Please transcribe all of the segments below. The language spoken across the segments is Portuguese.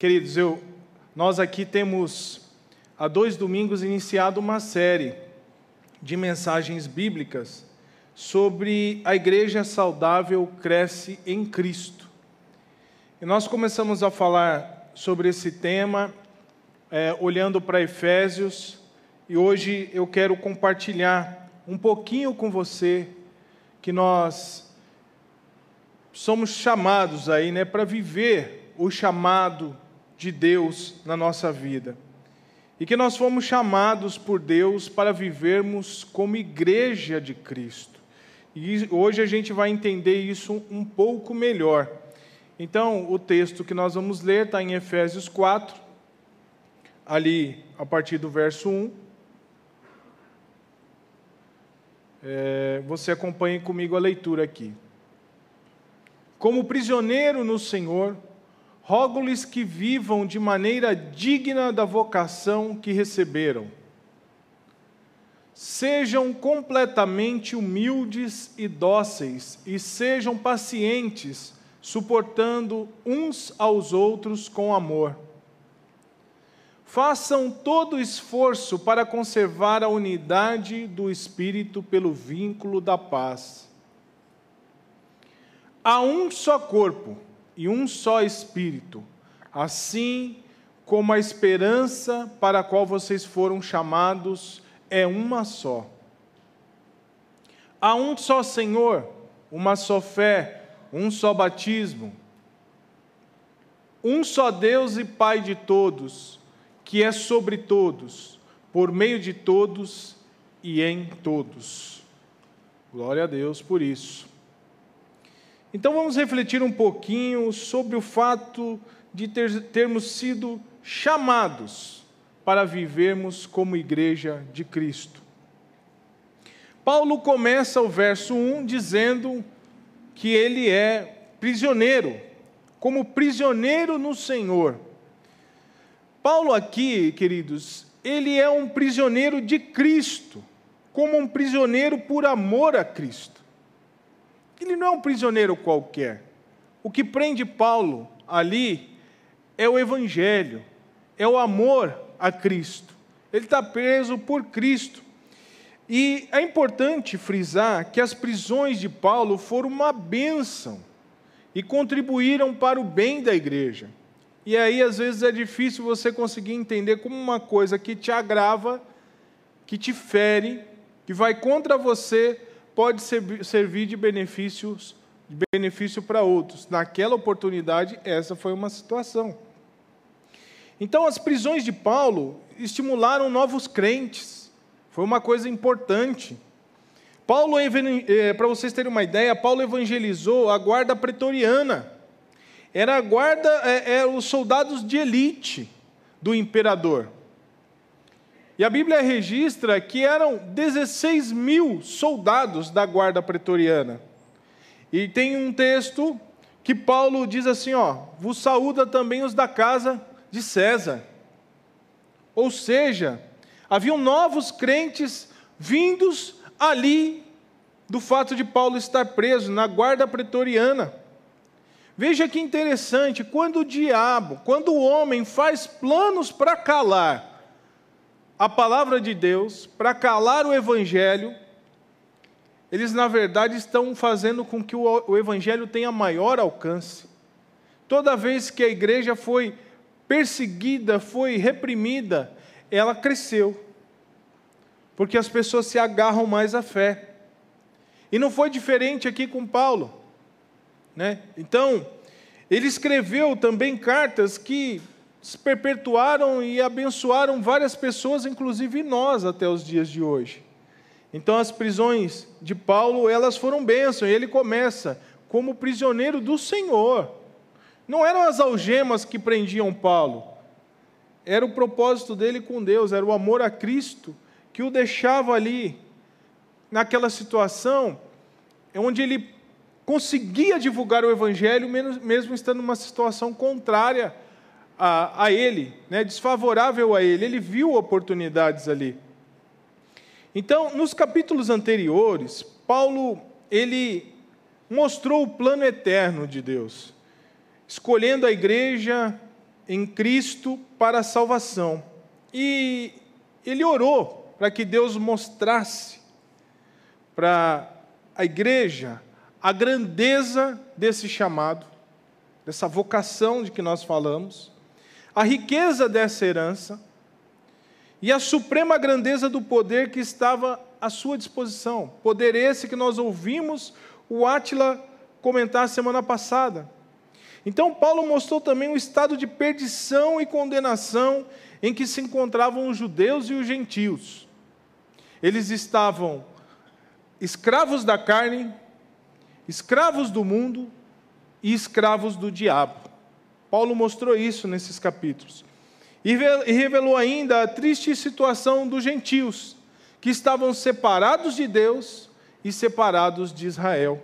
Queridos, eu, nós aqui temos há dois domingos iniciado uma série de mensagens bíblicas sobre a igreja saudável cresce em Cristo. E nós começamos a falar sobre esse tema é, olhando para Efésios e hoje eu quero compartilhar um pouquinho com você que nós somos chamados aí, né, para viver o chamado de Deus na nossa vida. E que nós fomos chamados por Deus para vivermos como igreja de Cristo. E hoje a gente vai entender isso um pouco melhor. Então, o texto que nós vamos ler está em Efésios 4, ali a partir do verso 1. É, você acompanhe comigo a leitura aqui. Como prisioneiro no Senhor, rogo-lhes que vivam de maneira digna da vocação que receberam. Sejam completamente humildes e dóceis, e sejam pacientes, suportando uns aos outros com amor. Façam todo esforço para conservar a unidade do Espírito pelo vínculo da paz. Há um só corpo e um só Espírito, assim como a esperança para a qual vocês foram chamados é uma só. Há um só Senhor, uma só fé, um só batismo, um só Deus e Pai de todos, que é sobre todos, por meio de todos e em todos. Glória a Deus por isso. Então vamos refletir um pouquinho sobre o fato de ter, termos sido chamados para vivermos como igreja de Cristo. Paulo começa o verso 1 dizendo que ele é prisioneiro, como prisioneiro no Senhor. Paulo aqui, queridos, ele é um prisioneiro de Cristo, como um prisioneiro por amor a Cristo. Ele não é um prisioneiro qualquer. O que prende Paulo ali é o Evangelho, é o amor a Cristo. Ele está preso por Cristo. E é importante frisar que as prisões de Paulo foram uma bênção e contribuíram para o bem da igreja. E aí, às vezes, é difícil você conseguir entender como uma coisa que te agrava, que te fere, que vai contra você, pode servir de benefícios de benefício para outros. Naquela oportunidade, essa foi uma situação. Então, as prisões de Paulo estimularam novos crentes. Foi uma coisa importante. Paulo, eh, para vocês terem uma ideia, Paulo evangelizou a guarda pretoriana. Era a guarda, é, é, os soldados de elite do imperador. E a Bíblia registra que eram 16 mil soldados da guarda pretoriana. E tem um texto que Paulo diz assim: ó, vos saúda também os da casa de César. Ou seja, haviam novos crentes vindos ali do fato de Paulo estar preso na guarda pretoriana. Veja que interessante, quando o diabo, quando o homem faz planos para calar a palavra de Deus, para calar o evangelho, eles na verdade estão fazendo com que o evangelho tenha maior alcance. Toda vez que a igreja foi perseguida, foi reprimida, ela cresceu. Porque as pessoas se agarram mais à fé. E não foi diferente aqui com Paulo. Né? Então, ele escreveu também cartas que se perpetuaram e abençoaram várias pessoas, inclusive nós até os dias de hoje. Então as prisões de Paulo, elas foram bênçãos, e ele começa como prisioneiro do Senhor. Não eram as algemas que prendiam Paulo, era o propósito dele com Deus, era o amor a Cristo que o deixava ali, naquela situação, onde ele conseguia divulgar o Evangelho, mesmo estando numa situação contrária a, a ele, né, desfavorável a ele. Ele viu oportunidades ali. Então, nos capítulos anteriores, Paulo ele mostrou o plano eterno de Deus, escolhendo a igreja em Cristo para a salvação. E ele orou para que Deus mostrasse para a igreja a grandeza desse chamado, dessa vocação de que nós falamos, a riqueza dessa herança e a suprema grandeza do poder que estava à sua disposição. Poder esse que nós ouvimos o Átila comentar semana passada. Então, Paulo mostrou também o estado de perdição e condenação em que se encontravam os judeus e os gentios. Eles estavam escravos da carne, escravos do mundo e escravos do diabo. Paulo mostrou isso nesses capítulos. E revelou ainda a triste situação dos gentios, que estavam separados de Deus e separados de Israel.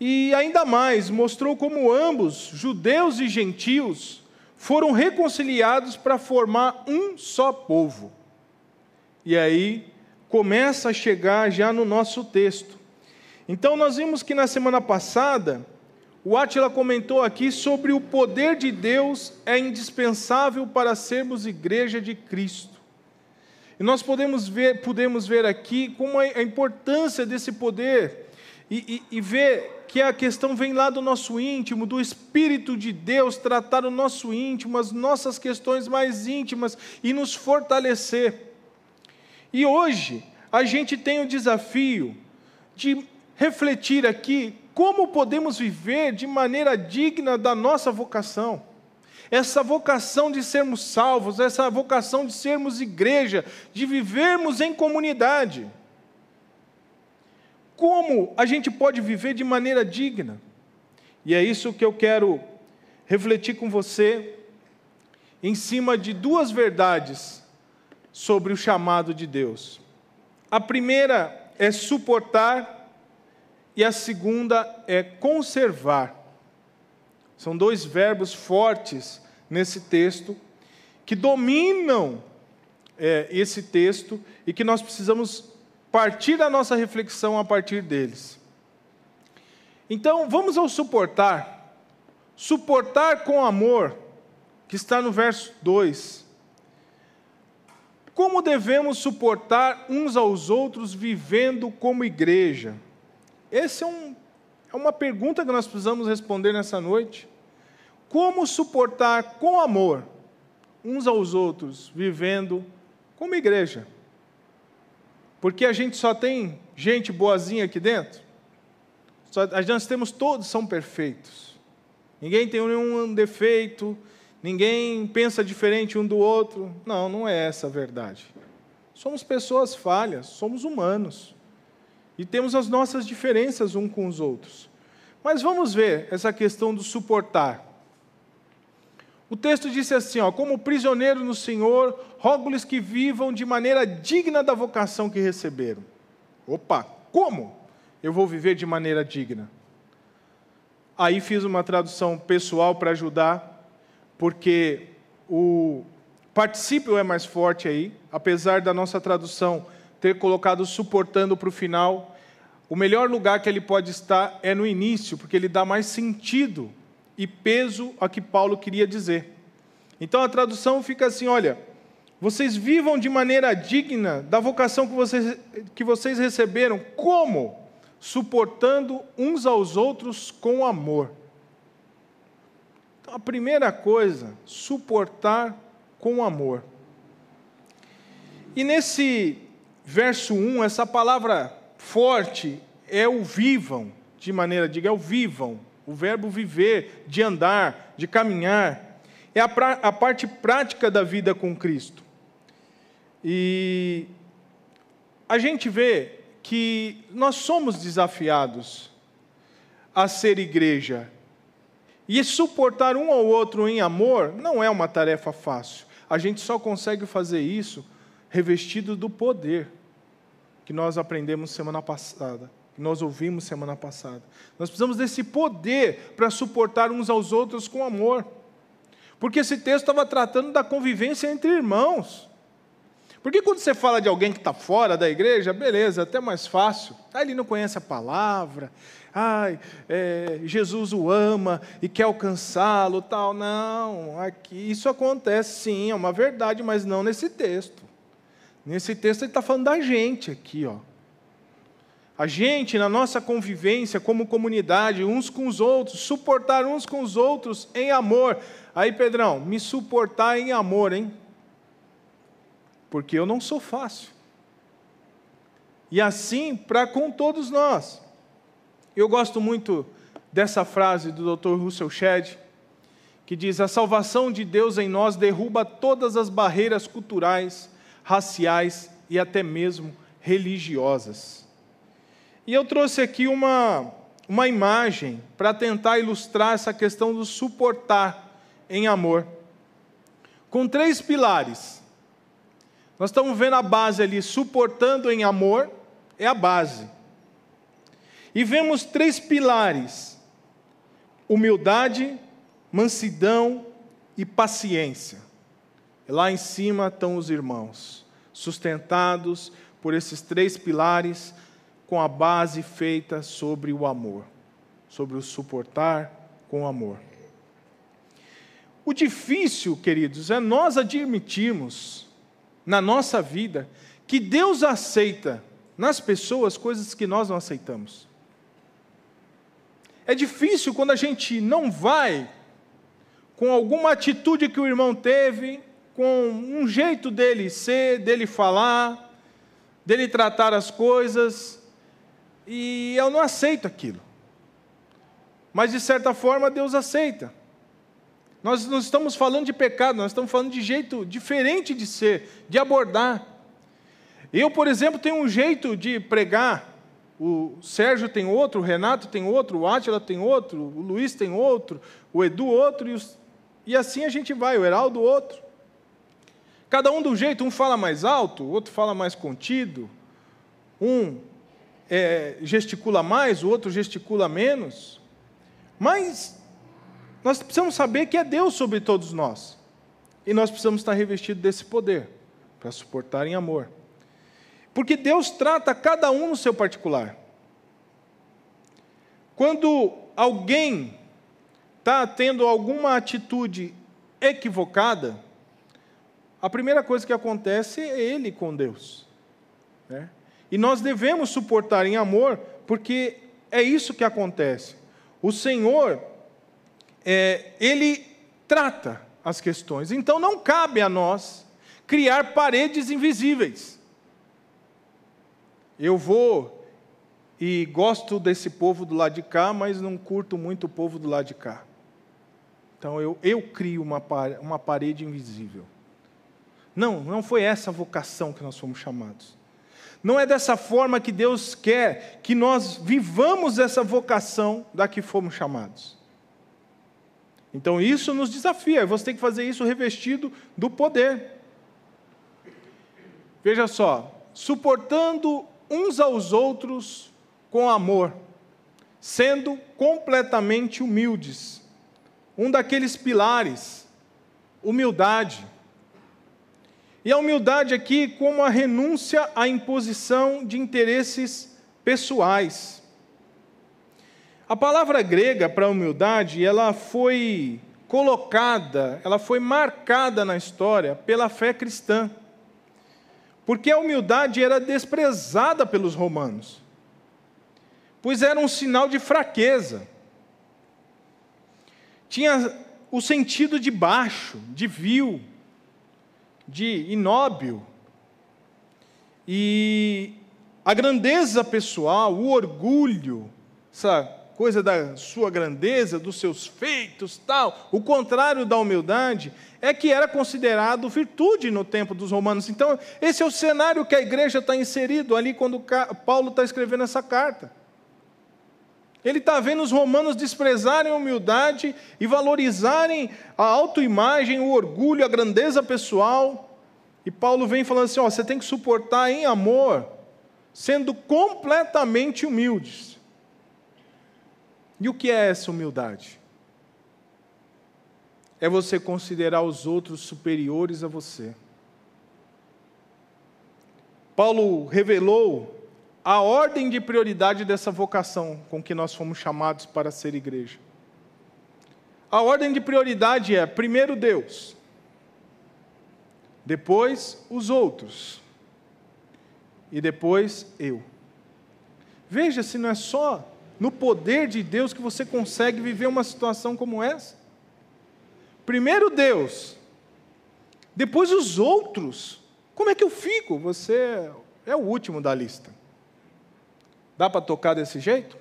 E ainda mais, mostrou como ambos, judeus e gentios, foram reconciliados para formar um só povo. E aí começa a chegar já no nosso texto. Então, nós vimos que na semana passada, o Átila comentou aqui sobre o poder de Deus é indispensável para sermos igreja de Cristo. E nós podemos ver, podemos ver aqui como a importância desse poder e, e, e ver que a questão vem lá do nosso íntimo, do Espírito de Deus tratar o nosso íntimo, as nossas questões mais íntimas e nos fortalecer. E hoje, a gente tem o desafio de refletir aqui como podemos viver de maneira digna da nossa vocação. Essa vocação de sermos salvos, essa vocação de sermos igreja, de vivermos em comunidade. Como a gente pode viver de maneira digna? E é isso que eu quero refletir com você em cima de duas verdades sobre o chamado de Deus. A primeira é suportar e a segunda é conservar. São dois verbos fortes nesse texto que dominam é, esse texto e que nós precisamos partir a nossa reflexão a partir deles. Então, vamos ao suportar. Suportar com amor, que está no verso 2. Como devemos suportar uns aos outros vivendo como igreja? Essa é, um, é uma pergunta que nós precisamos responder nessa noite. Como suportar com amor uns aos outros vivendo como igreja? Porque a gente só tem gente boazinha aqui dentro? Só, nós temos todos são perfeitos. Ninguém tem nenhum defeito, ninguém pensa diferente um do outro. Não, não é essa a verdade. Somos pessoas falhas, somos humanos. E temos as nossas diferenças uns com os outros. Mas vamos ver essa questão do suportar. O texto disse assim: ó, como prisioneiro no Senhor, rogo-lhes que vivam de maneira digna da vocação que receberam. Opa, como eu vou viver de maneira digna? Aí fiz uma tradução pessoal para ajudar porque o particípio é mais forte aí, apesar da nossa tradução ter colocado suportando para o final. O melhor lugar que ele pode estar é no início, porque ele dá mais sentido e peso a que Paulo queria dizer. Então a tradução fica assim: olha, vocês vivam de maneira digna da vocação que vocês, que vocês receberam, como? Suportando uns aos outros com amor. Então, a primeira coisa, suportar com amor. E nesse verso 1, essa palavra forte é o vivam, de maneira diga, é o vivam, o verbo viver, de andar, de caminhar. É a, pra, a parte prática da vida com Cristo. E a gente vê que nós somos desafiados a ser igreja e suportar um ao outro em amor não é uma tarefa fácil. A gente só consegue fazer isso revestido do poder que nós aprendemos semana passada, que nós ouvimos semana passada. Nós precisamos desse poder para suportar uns aos outros com amor. Porque esse texto estava tratando da convivência entre irmãos. Porque quando você fala de alguém que está fora da igreja, beleza, até mais fácil. Aí ele não conhece a palavra, ai, é, Jesus o ama e quer alcançá-lo, tal. Não, aqui isso acontece sim, é uma verdade, mas não nesse texto. Nesse texto ele está falando da gente aqui, ó. A gente, na nossa convivência como comunidade, uns com os outros, suportar uns com os outros em amor. Aí, Pedrão, me suportar em amor, hein? Porque eu não sou fácil. E assim para com todos nós. Eu gosto muito dessa frase do Dr. Russell Shedd, que diz: A salvação de Deus em nós derruba todas as barreiras culturais, raciais e até mesmo religiosas. E eu trouxe aqui uma, uma imagem para tentar ilustrar essa questão do suportar em amor, com três pilares. Nós estamos vendo a base ali, suportando em amor, é a base. E vemos três pilares: humildade, mansidão e paciência. Lá em cima estão os irmãos, sustentados por esses três pilares, com a base feita sobre o amor, sobre o suportar com amor. O difícil, queridos, é nós admitirmos na nossa vida que Deus aceita nas pessoas coisas que nós não aceitamos. É difícil quando a gente não vai com alguma atitude que o irmão teve, com um jeito dele ser, dele falar, dele tratar as coisas, e eu não aceito aquilo. Mas de certa forma Deus aceita. Nós não estamos falando de pecado, nós estamos falando de jeito diferente de ser, de abordar. Eu, por exemplo, tenho um jeito de pregar. O Sérgio tem outro, o Renato tem outro, o Átila tem outro, o Luiz tem outro, o Edu outro, e, os... e assim a gente vai, o Heraldo outro. Cada um do jeito, um fala mais alto, o outro fala mais contido, um é, gesticula mais, o outro gesticula menos. Mas nós precisamos saber que é Deus sobre todos nós. E nós precisamos estar revestidos desse poder para suportar em amor. Porque Deus trata cada um no seu particular. Quando alguém está tendo alguma atitude equivocada, a primeira coisa que acontece é ele com Deus. Né? E nós devemos suportar em amor, porque é isso que acontece. O Senhor, é, Ele trata as questões. Então não cabe a nós criar paredes invisíveis. Eu vou e gosto desse povo do lado de cá, mas não curto muito o povo do lado de cá. Então eu, eu crio uma, uma parede invisível. Não, não foi essa a vocação que nós fomos chamados. Não é dessa forma que Deus quer que nós vivamos essa vocação da que fomos chamados. Então isso nos desafia, você tem que fazer isso revestido do poder. Veja só, suportando uns aos outros com amor, sendo completamente humildes. Um daqueles pilares, humildade. E a humildade aqui como a renúncia à imposição de interesses pessoais. A palavra grega para humildade, ela foi colocada, ela foi marcada na história pela fé cristã. Porque a humildade era desprezada pelos romanos, pois era um sinal de fraqueza. Tinha o sentido de baixo, de vil, de inóbil. E a grandeza pessoal, o orgulho, essa coisa da sua grandeza, dos seus feitos, tal, o contrário da humildade, é que era considerado virtude no tempo dos romanos. Então, esse é o cenário que a igreja está inserido ali quando Paulo está escrevendo essa carta. Ele está vendo os romanos desprezarem a humildade e valorizarem a autoimagem, o orgulho, a grandeza pessoal. E Paulo vem falando assim: ó, você tem que suportar em amor, sendo completamente humildes. E o que é essa humildade? É você considerar os outros superiores a você. Paulo revelou a ordem de prioridade dessa vocação com que nós fomos chamados para ser igreja. A ordem de prioridade é: primeiro Deus, depois os outros, e depois eu. Veja se não é só no poder de Deus que você consegue viver uma situação como essa. Primeiro Deus, depois os outros. Como é que eu fico? Você é o último da lista. Dá para tocar desse jeito?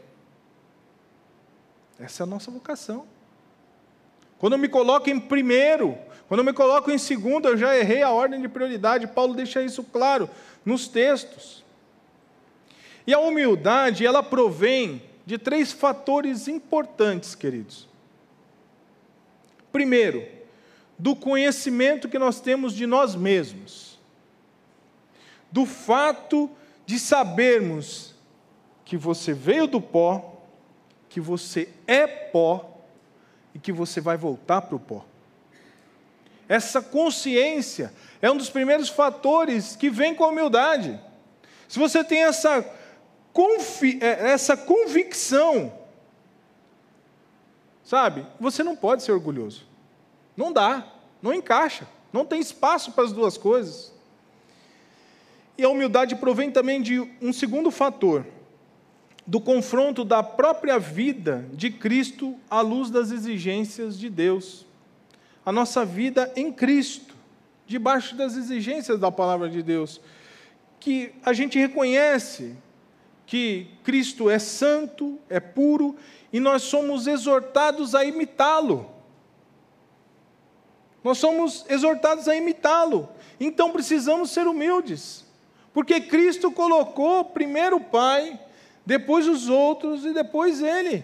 Essa é a nossa vocação. Quando eu me coloco em primeiro, quando eu me coloco em segundo, eu já errei a ordem de prioridade. Paulo deixa isso claro nos textos. E a humildade, ela provém de três fatores importantes, queridos. Primeiro, do conhecimento que nós temos de nós mesmos, do fato de sabermos que você veio do pó, que você é pó e que você vai voltar para o pó. Essa consciência é um dos primeiros fatores que vem com a humildade. Se você tem essa, confi é, essa convicção, sabe, você não pode ser orgulhoso. Não dá, não encaixa, não tem espaço para as duas coisas. E a humildade provém também de um segundo fator, do confronto da própria vida de Cristo à luz das exigências de Deus. A nossa vida em Cristo, debaixo das exigências da palavra de Deus, que a gente reconhece que Cristo é santo, é puro, e nós somos exortados a imitá-lo. Nós somos exortados a imitá-lo. Então precisamos ser humildes. Porque Cristo colocou primeiro o Pai, depois os outros e depois ele.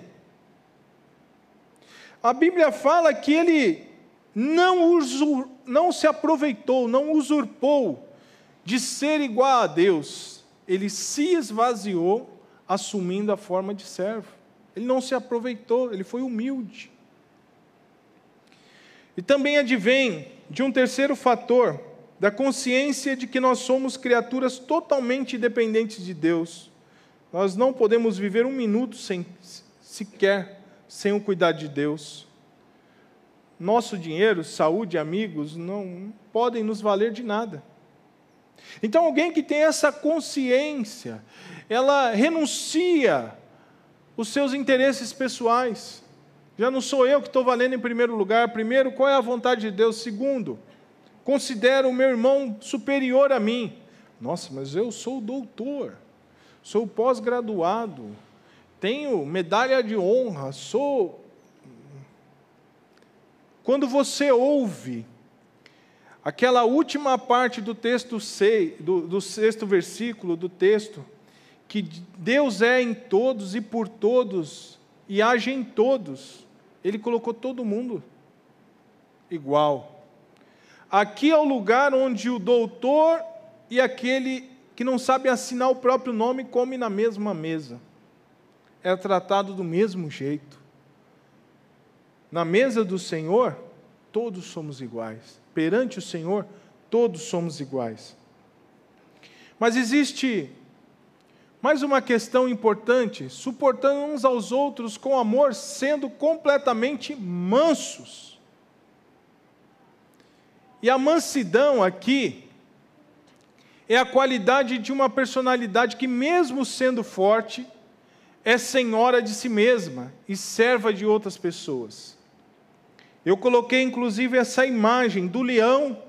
A Bíblia fala que ele não, usur, não se aproveitou, não usurpou de ser igual a Deus. Ele se esvaziou, assumindo a forma de servo. Ele não se aproveitou, ele foi humilde. E também advém de um terceiro fator, da consciência de que nós somos criaturas totalmente dependentes de Deus. Nós não podemos viver um minuto sem, sequer sem o cuidado de Deus. Nosso dinheiro, saúde, amigos, não podem nos valer de nada. Então, alguém que tem essa consciência, ela renuncia os seus interesses pessoais. Já não sou eu que estou valendo em primeiro lugar. Primeiro, qual é a vontade de Deus? Segundo, considero o meu irmão superior a mim. Nossa, mas eu sou doutor, sou pós-graduado, tenho medalha de honra, sou. Quando você ouve aquela última parte do texto sei, do, do sexto versículo do texto, que Deus é em todos e por todos e age em todos. Ele colocou todo mundo igual. Aqui é o lugar onde o doutor e aquele que não sabe assinar o próprio nome come na mesma mesa. É tratado do mesmo jeito. Na mesa do Senhor, todos somos iguais. Perante o Senhor, todos somos iguais. Mas existe mais uma questão importante: suportando uns aos outros com amor, sendo completamente mansos. E a mansidão aqui é a qualidade de uma personalidade que, mesmo sendo forte, é senhora de si mesma e serva de outras pessoas. Eu coloquei inclusive essa imagem do leão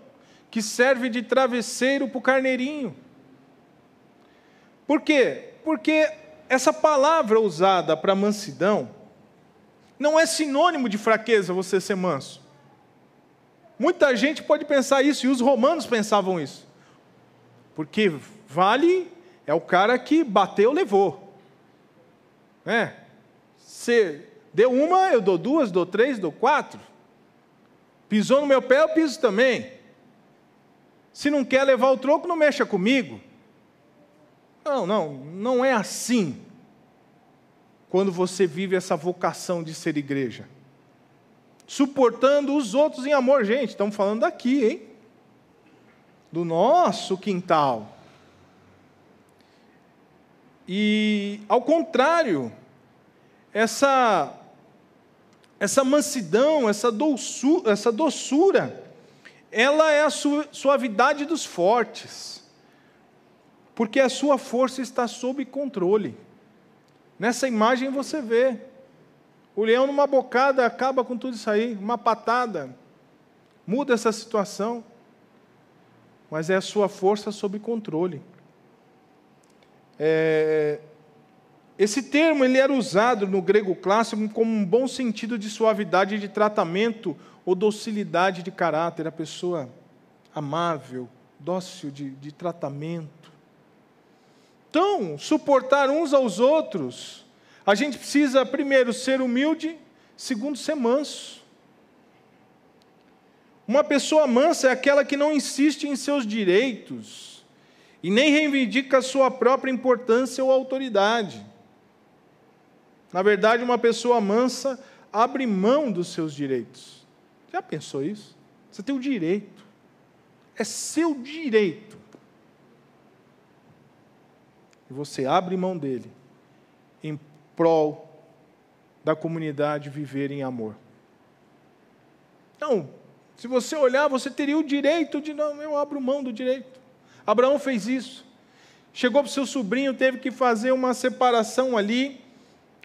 que serve de travesseiro para o carneirinho. Por quê? Porque essa palavra usada para mansidão não é sinônimo de fraqueza você ser manso. Muita gente pode pensar isso, e os romanos pensavam isso. Porque vale é o cara que bateu, levou. É. Você deu uma, eu dou duas, dou três, dou quatro. Pisou no meu pé, eu piso também. Se não quer levar o troco, não mexa comigo. Não, não, não é assim. Quando você vive essa vocação de ser igreja, suportando os outros em amor, gente, estamos falando daqui, hein? Do nosso quintal. E, ao contrário, essa, essa mansidão, essa doçura, essa doçura, ela é a suavidade dos fortes, porque a sua força está sob controle. Nessa imagem você vê, o leão numa bocada acaba com tudo isso aí, uma patada, muda essa situação, mas é a sua força sob controle. É, esse termo ele era usado no grego clássico como um bom sentido de suavidade de tratamento ou docilidade de caráter, a pessoa amável, dócil de, de tratamento. Então, suportar uns aos outros, a gente precisa, primeiro, ser humilde, segundo, ser manso. Uma pessoa mansa é aquela que não insiste em seus direitos e nem reivindica sua própria importância ou autoridade. Na verdade, uma pessoa mansa abre mão dos seus direitos. Já pensou isso? Você tem o direito. É seu direito. E você abre mão dele em prol da comunidade viver em amor. Então, se você olhar, você teria o direito de não, eu abro mão do direito. Abraão fez isso. Chegou para o seu sobrinho, teve que fazer uma separação ali,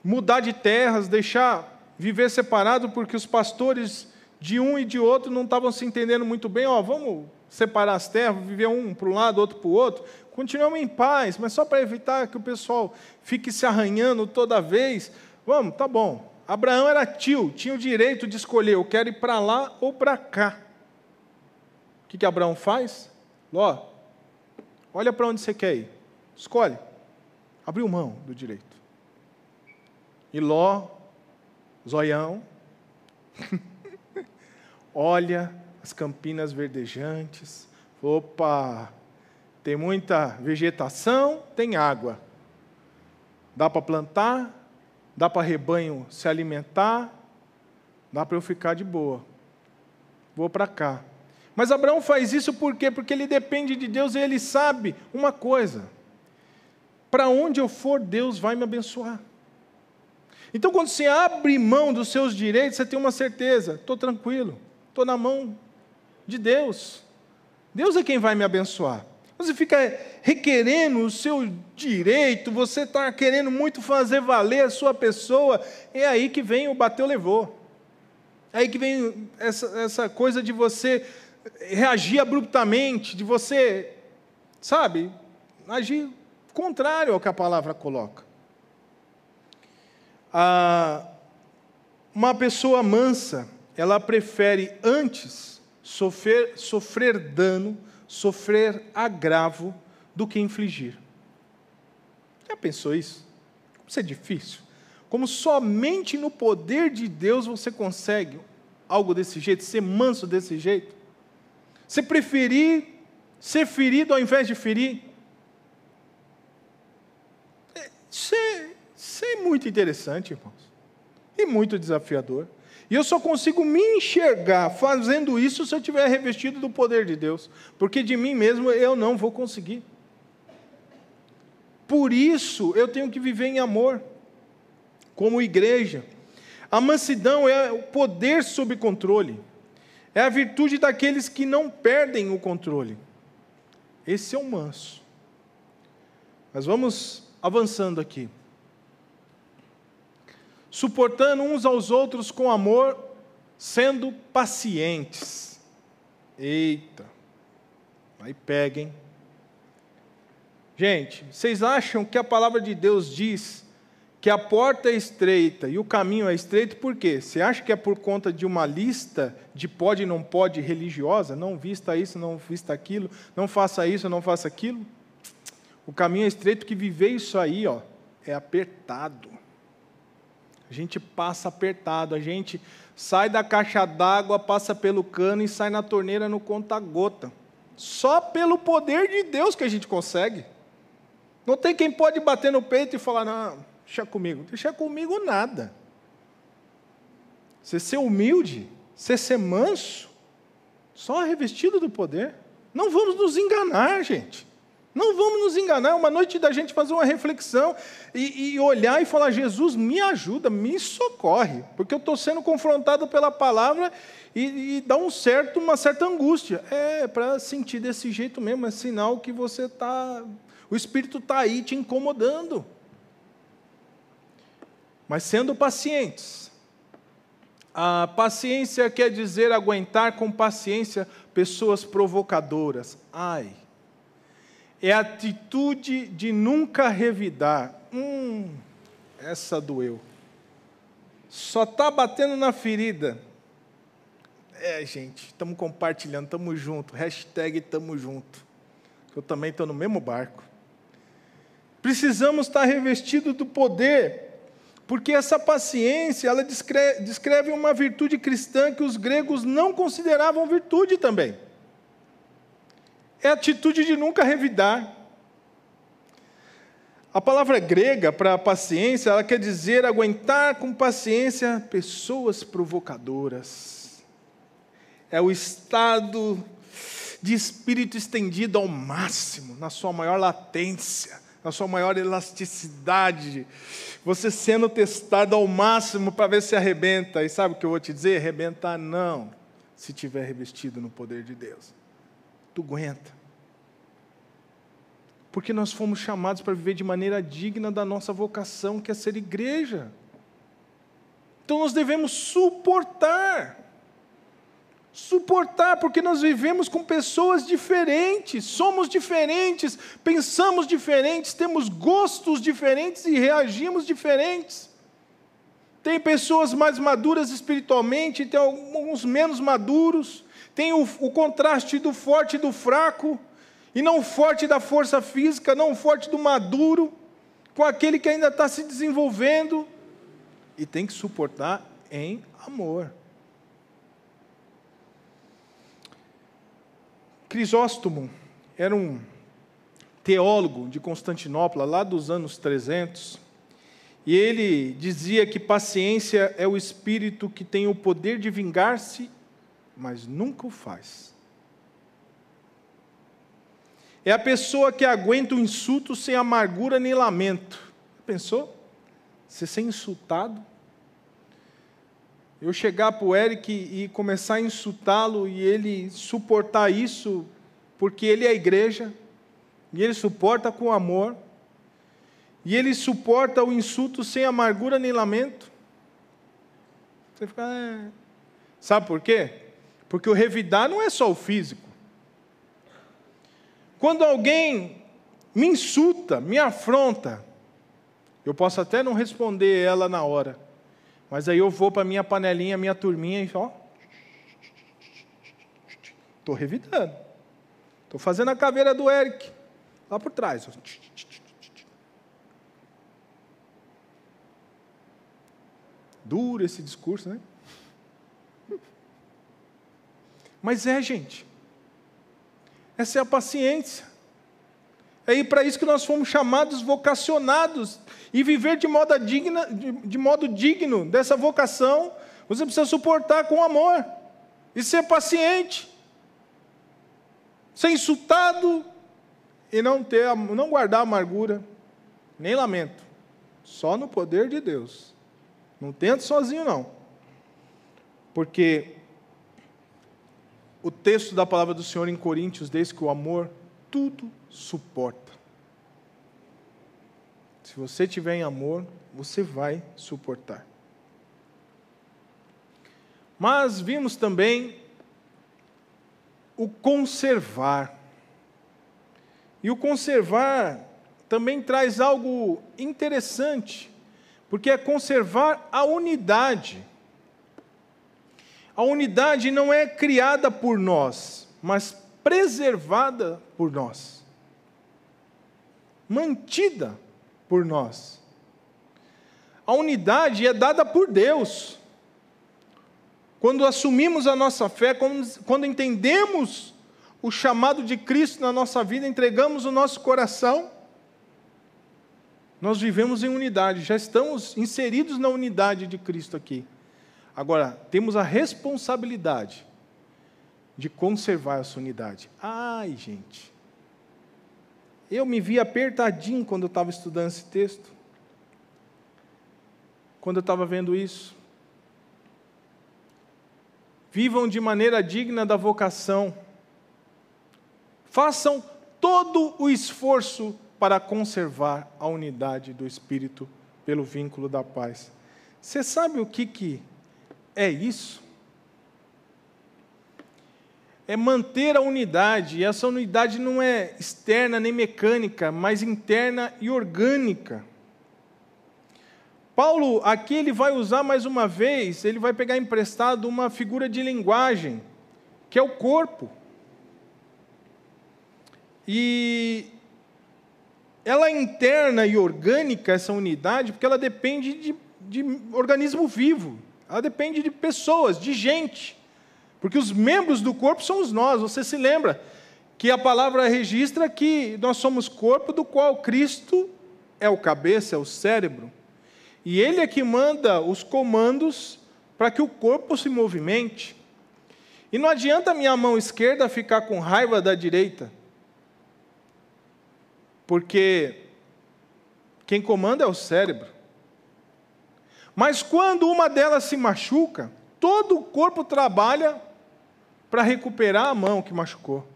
mudar de terras, deixar viver separado, porque os pastores de um e de outro não estavam se entendendo muito bem. Ó, vamos separar as terras, viver um para um lado, outro para o outro. Continuamos em paz, mas só para evitar que o pessoal fique se arranhando toda vez. Vamos, tá bom. Abraão era tio, tinha o direito de escolher, eu quero ir para lá ou para cá. O que, que Abraão faz? Ló, olha para onde você quer ir. Escolhe. Abriu mão do direito. E Ló, zoião, olha as campinas verdejantes. Opa, tem muita vegetação, tem água. Dá para plantar, dá para rebanho se alimentar, dá para eu ficar de boa. Vou para cá. Mas Abraão faz isso por quê? Porque ele depende de Deus e ele sabe uma coisa: para onde eu for, Deus vai me abençoar. Então, quando você abre mão dos seus direitos, você tem uma certeza: estou tranquilo, estou na mão de Deus. Deus é quem vai me abençoar. Você fica requerendo o seu direito, você está querendo muito fazer valer a sua pessoa, é aí que vem o bateu, levou. É aí que vem essa, essa coisa de você reagir abruptamente, de você, sabe, agir contrário ao que a palavra coloca. Ah, uma pessoa mansa, ela prefere antes sofrer, sofrer dano sofrer agravo do que infligir. Já pensou isso? Como isso é difícil? Como somente no poder de Deus você consegue algo desse jeito, ser manso desse jeito? Você preferir ser ferido ao invés de ferir? É, isso é, isso é muito interessante, irmãos, e muito desafiador. E eu só consigo me enxergar fazendo isso se eu estiver revestido do poder de Deus, porque de mim mesmo eu não vou conseguir. Por isso eu tenho que viver em amor, como igreja. A mansidão é o poder sob controle, é a virtude daqueles que não perdem o controle. Esse é o manso. Mas vamos avançando aqui suportando uns aos outros com amor, sendo pacientes. Eita, aí peguem. Gente, vocês acham que a palavra de Deus diz que a porta é estreita e o caminho é estreito por quê? Você acha que é por conta de uma lista de pode e não pode religiosa? Não vista isso, não vista aquilo, não faça isso, não faça aquilo? O caminho é estreito que viver isso aí, ó, é apertado. A gente passa apertado, a gente sai da caixa d'água, passa pelo cano e sai na torneira no conta-gota. Só pelo poder de Deus que a gente consegue. Não tem quem pode bater no peito e falar, não, deixa comigo. Deixa comigo nada. Você ser humilde, você ser manso, só revestido do poder. Não vamos nos enganar, gente. Não vamos nos enganar, é uma noite da gente fazer uma reflexão e, e olhar e falar: Jesus, me ajuda, me socorre, porque eu estou sendo confrontado pela palavra e, e dá um certo, uma certa angústia. É para sentir desse jeito mesmo, é sinal que você está, o Espírito está aí te incomodando. Mas sendo pacientes. A paciência quer dizer aguentar com paciência pessoas provocadoras. Ai é a atitude de nunca revidar. Hum, essa doeu. Só está batendo na ferida. É, gente, estamos compartilhando, estamos juntos. Hashtag estamos juntos. Eu também estou no mesmo barco. Precisamos estar revestidos do poder, porque essa paciência, ela descreve uma virtude cristã que os gregos não consideravam virtude também é a atitude de nunca revidar. A palavra grega para paciência, ela quer dizer aguentar com paciência pessoas provocadoras. É o estado de espírito estendido ao máximo, na sua maior latência, na sua maior elasticidade. Você sendo testado ao máximo para ver se arrebenta. E sabe o que eu vou te dizer? Arrebentar não, se tiver revestido no poder de Deus tu aguenta. Porque nós fomos chamados para viver de maneira digna da nossa vocação, que é ser igreja. Então nós devemos suportar. Suportar, porque nós vivemos com pessoas diferentes, somos diferentes, pensamos diferentes, temos gostos diferentes e reagimos diferentes. Tem pessoas mais maduras espiritualmente, tem alguns menos maduros tem o, o contraste do forte e do fraco, e não forte da força física, não forte do maduro, com aquele que ainda está se desenvolvendo, e tem que suportar em amor. Crisóstomo era um teólogo de Constantinopla, lá dos anos 300, e ele dizia que paciência é o espírito que tem o poder de vingar-se mas nunca o faz. É a pessoa que aguenta o insulto sem amargura nem lamento. Pensou? Você ser insultado? Eu chegar para o Eric e começar a insultá-lo e ele suportar isso porque ele é a igreja, e ele suporta com amor, e ele suporta o insulto sem amargura nem lamento. Você fica. É... Sabe por quê? Porque o revidar não é só o físico. Quando alguém me insulta, me afronta, eu posso até não responder ela na hora, mas aí eu vou para minha panelinha, minha turminha e ó, estou revidando. Estou fazendo a caveira do Eric, lá por trás. Duro esse discurso, né? Mas é, gente. Essa é a paciência. É para isso que nós fomos chamados, vocacionados, e viver de modo, digna, de, de modo digno dessa vocação, você precisa suportar com amor, e ser paciente, ser insultado, e não, ter, não guardar amargura, nem lamento, só no poder de Deus. Não tente sozinho, não. Porque o texto da palavra do Senhor em Coríntios diz que o amor tudo suporta. Se você tiver em amor, você vai suportar. Mas vimos também o conservar. E o conservar também traz algo interessante, porque é conservar a unidade. A unidade não é criada por nós, mas preservada por nós, mantida por nós. A unidade é dada por Deus. Quando assumimos a nossa fé, quando, entendemos o chamado de Cristo na nossa vida, entregamos o nosso coração, nós vivemos em unidade, já estamos inseridos na unidade de Cristo aqui. Agora, temos a responsabilidade de conservar essa unidade. Ai, gente. eu me vi apertadinho quando eu estava estudando esse texto. Quando eu estava vendo isso. Vivam de maneira digna da vocação. Façam todo o esforço para conservar a unidade do Espírito pelo vínculo da paz. Você sabe o que, que é isso? É manter a unidade, e essa unidade não é externa nem mecânica, mas interna e orgânica. Paulo, aqui ele vai usar mais uma vez, ele vai pegar emprestado uma figura de linguagem, que é o corpo. E ela é interna e orgânica, essa unidade, porque ela depende de, de organismo vivo, ela depende de pessoas, de gente. Porque os membros do corpo somos nós, você se lembra que a palavra registra que nós somos corpo do qual Cristo é o cabeça, é o cérebro. E Ele é que manda os comandos para que o corpo se movimente. E não adianta minha mão esquerda ficar com raiva da direita porque quem comanda é o cérebro. Mas quando uma delas se machuca, todo o corpo trabalha para recuperar a mão que machucou.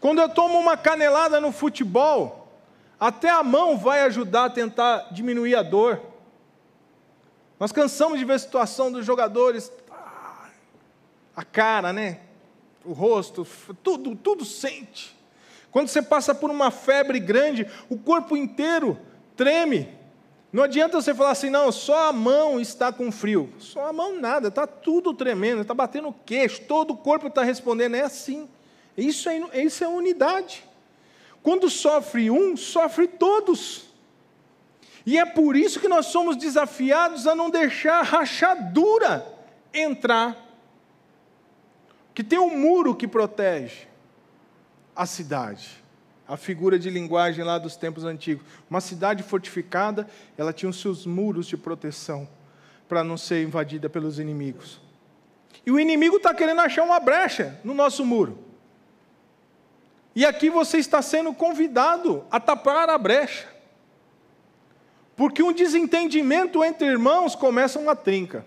Quando eu tomo uma canelada no futebol, até a mão vai ajudar a tentar diminuir a dor. Nós cansamos de ver a situação dos jogadores, a cara, né? O rosto, tudo, tudo sente. Quando você passa por uma febre grande, o corpo inteiro treme. Não adianta você falar assim, não, só a mão está com frio. Só a mão nada, está tudo tremendo, está batendo o queixo, todo o corpo está respondendo. É assim. Isso é, isso é unidade. Quando sofre um, sofre todos. E é por isso que nós somos desafiados a não deixar a rachadura entrar. Que tem um muro que protege a cidade. A figura de linguagem lá dos tempos antigos. Uma cidade fortificada, ela tinha os seus muros de proteção para não ser invadida pelos inimigos. E o inimigo está querendo achar uma brecha no nosso muro. E aqui você está sendo convidado a tapar a brecha. Porque um desentendimento entre irmãos começa uma trinca.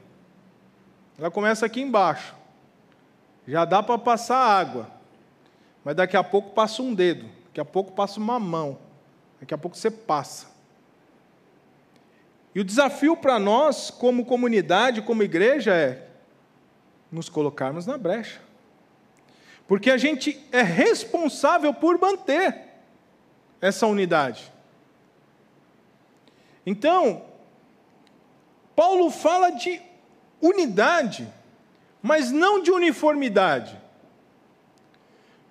Ela começa aqui embaixo. Já dá para passar água mas daqui a pouco passa um dedo, daqui a pouco passa uma mão, daqui a pouco você passa. E o desafio para nós, como comunidade, como igreja, é nos colocarmos na brecha. Porque a gente é responsável por manter essa unidade. Então, Paulo fala de unidade, mas não de uniformidade.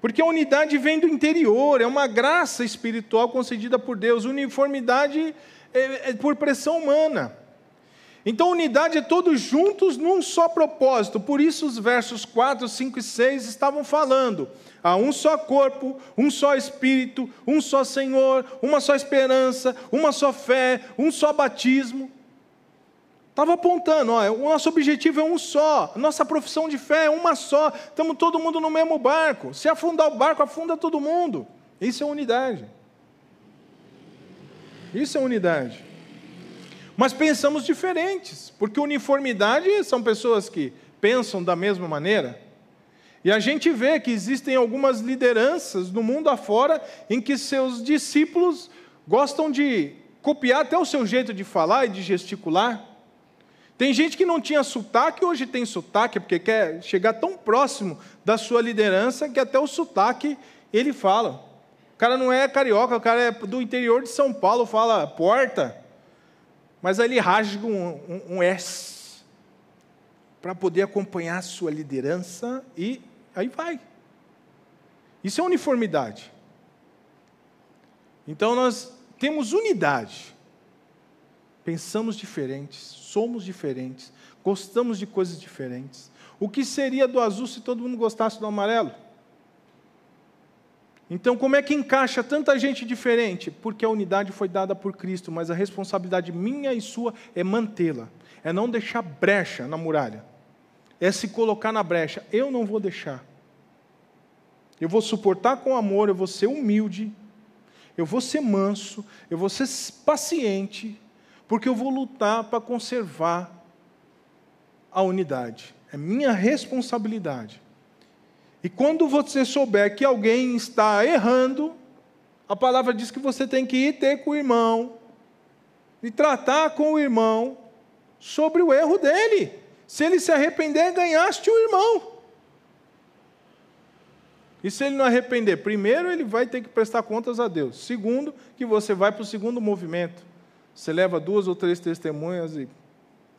Porque a unidade vem do interior, é uma graça espiritual concedida por Deus. Uniformidade é, é por pressão humana. Então, unidade é todos juntos num só propósito. Por isso, os versos 4, 5 e 6 estavam falando: há um só corpo, um só espírito, um só Senhor, uma só esperança, uma só fé, um só batismo. Estava apontando, ó, o nosso objetivo é um só, nossa profissão de fé é uma só, estamos todo mundo no mesmo barco. Se afundar o barco, afunda todo mundo. Isso é unidade. Isso é unidade. Mas pensamos diferentes, porque uniformidade são pessoas que pensam da mesma maneira. E a gente vê que existem algumas lideranças no mundo afora em que seus discípulos gostam de copiar até o seu jeito de falar e de gesticular. Tem gente que não tinha sotaque, hoje tem sotaque, porque quer chegar tão próximo da sua liderança que até o sotaque ele fala. O cara não é carioca, o cara é do interior de São Paulo, fala porta, mas aí ele rasga um, um, um S para poder acompanhar a sua liderança e aí vai. Isso é uniformidade. Então nós temos unidade, pensamos diferentes, somos diferentes, gostamos de coisas diferentes. O que seria do azul se todo mundo gostasse do amarelo? Então, como é que encaixa tanta gente diferente? Porque a unidade foi dada por Cristo, mas a responsabilidade minha e sua é mantê-la, é não deixar brecha na muralha, é se colocar na brecha. Eu não vou deixar. Eu vou suportar com amor, eu vou ser humilde, eu vou ser manso, eu vou ser paciente, porque eu vou lutar para conservar a unidade. É minha responsabilidade. E quando você souber que alguém está errando, a palavra diz que você tem que ir ter com o irmão e tratar com o irmão sobre o erro dele. Se ele se arrepender, ganhaste o irmão. E se ele não arrepender, primeiro ele vai ter que prestar contas a Deus. Segundo, que você vai para o segundo movimento. Você leva duas ou três testemunhas e,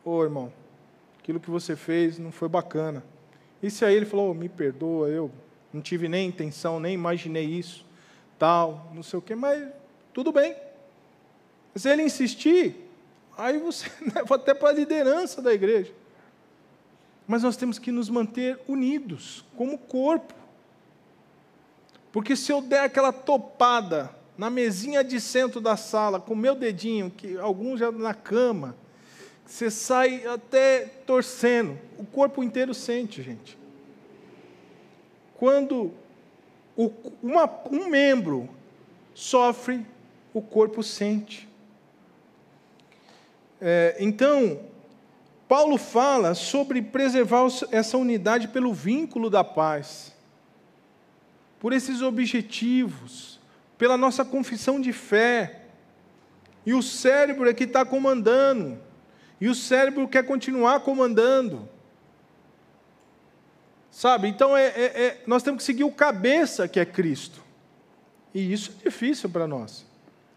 ô oh, irmão, aquilo que você fez não foi bacana. E se aí ele falou, oh, me perdoa, eu não tive nem intenção, nem imaginei isso, tal, não sei o quê, mas tudo bem. Se ele insistir, aí você leva até para a liderança da igreja. Mas nós temos que nos manter unidos, como corpo. Porque se eu der aquela topada na mesinha de centro da sala, com o meu dedinho, que alguns já na cama, você sai até torcendo, o corpo inteiro sente, gente. Quando o, uma, um membro sofre, o corpo sente. É, então, Paulo fala sobre preservar essa unidade pelo vínculo da paz por esses objetivos, pela nossa confissão de fé. E o cérebro é que está comandando. E o cérebro quer continuar comandando. Sabe? Então é, é, é, nós temos que seguir o cabeça que é Cristo. E isso é difícil para nós.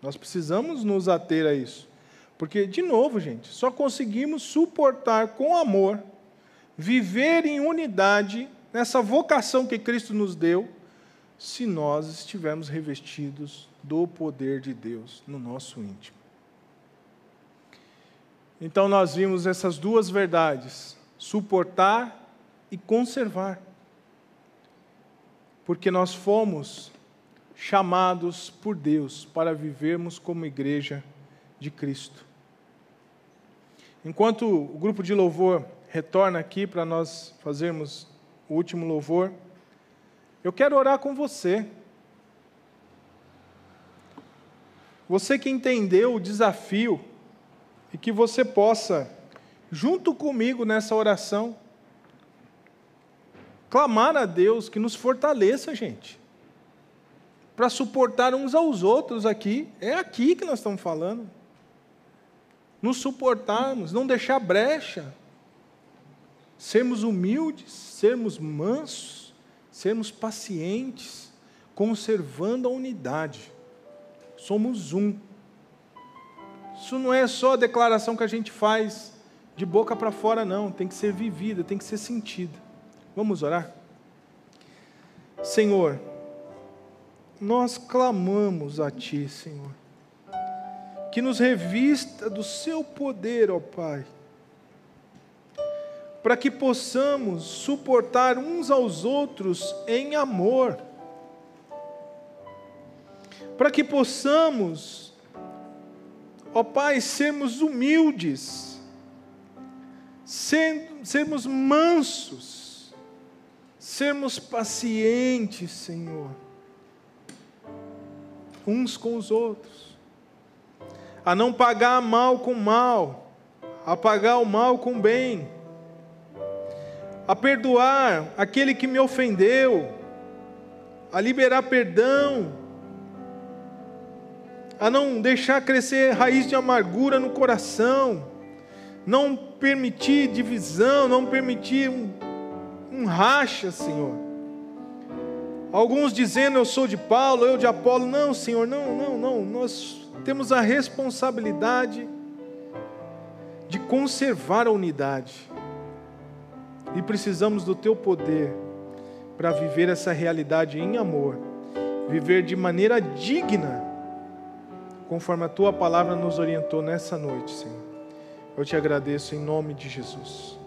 Nós precisamos nos ater a isso. Porque, de novo, gente, só conseguimos suportar com amor, viver em unidade, nessa vocação que Cristo nos deu, se nós estivermos revestidos do poder de Deus no nosso íntimo. Então nós vimos essas duas verdades: suportar e conservar. Porque nós fomos chamados por Deus para vivermos como igreja de Cristo. Enquanto o grupo de louvor retorna aqui para nós fazermos o último louvor, eu quero orar com você. Você que entendeu o desafio e que você possa, junto comigo nessa oração, clamar a Deus que nos fortaleça, gente, para suportar uns aos outros aqui. É aqui que nós estamos falando. Nos suportarmos, não deixar brecha, sermos humildes, sermos mansos sermos pacientes, conservando a unidade. Somos um. Isso não é só a declaração que a gente faz de boca para fora, não. Tem que ser vivida, tem que ser sentida. Vamos orar? Senhor, nós clamamos a Ti, Senhor, que nos revista do Seu poder, ó Pai para que possamos suportar uns aos outros em amor, para que possamos, ó Pai, sermos humildes, sermos mansos, sermos pacientes, Senhor, uns com os outros, a não pagar mal com mal, a pagar o mal com bem a perdoar aquele que me ofendeu, a liberar perdão, a não deixar crescer raiz de amargura no coração, não permitir divisão, não permitir um, um racha, Senhor. Alguns dizendo eu sou de Paulo, eu de Apolo. Não, Senhor, não, não, não. Nós temos a responsabilidade de conservar a unidade e precisamos do teu poder para viver essa realidade em amor, viver de maneira digna, conforme a tua palavra nos orientou nessa noite, Senhor. Eu te agradeço em nome de Jesus.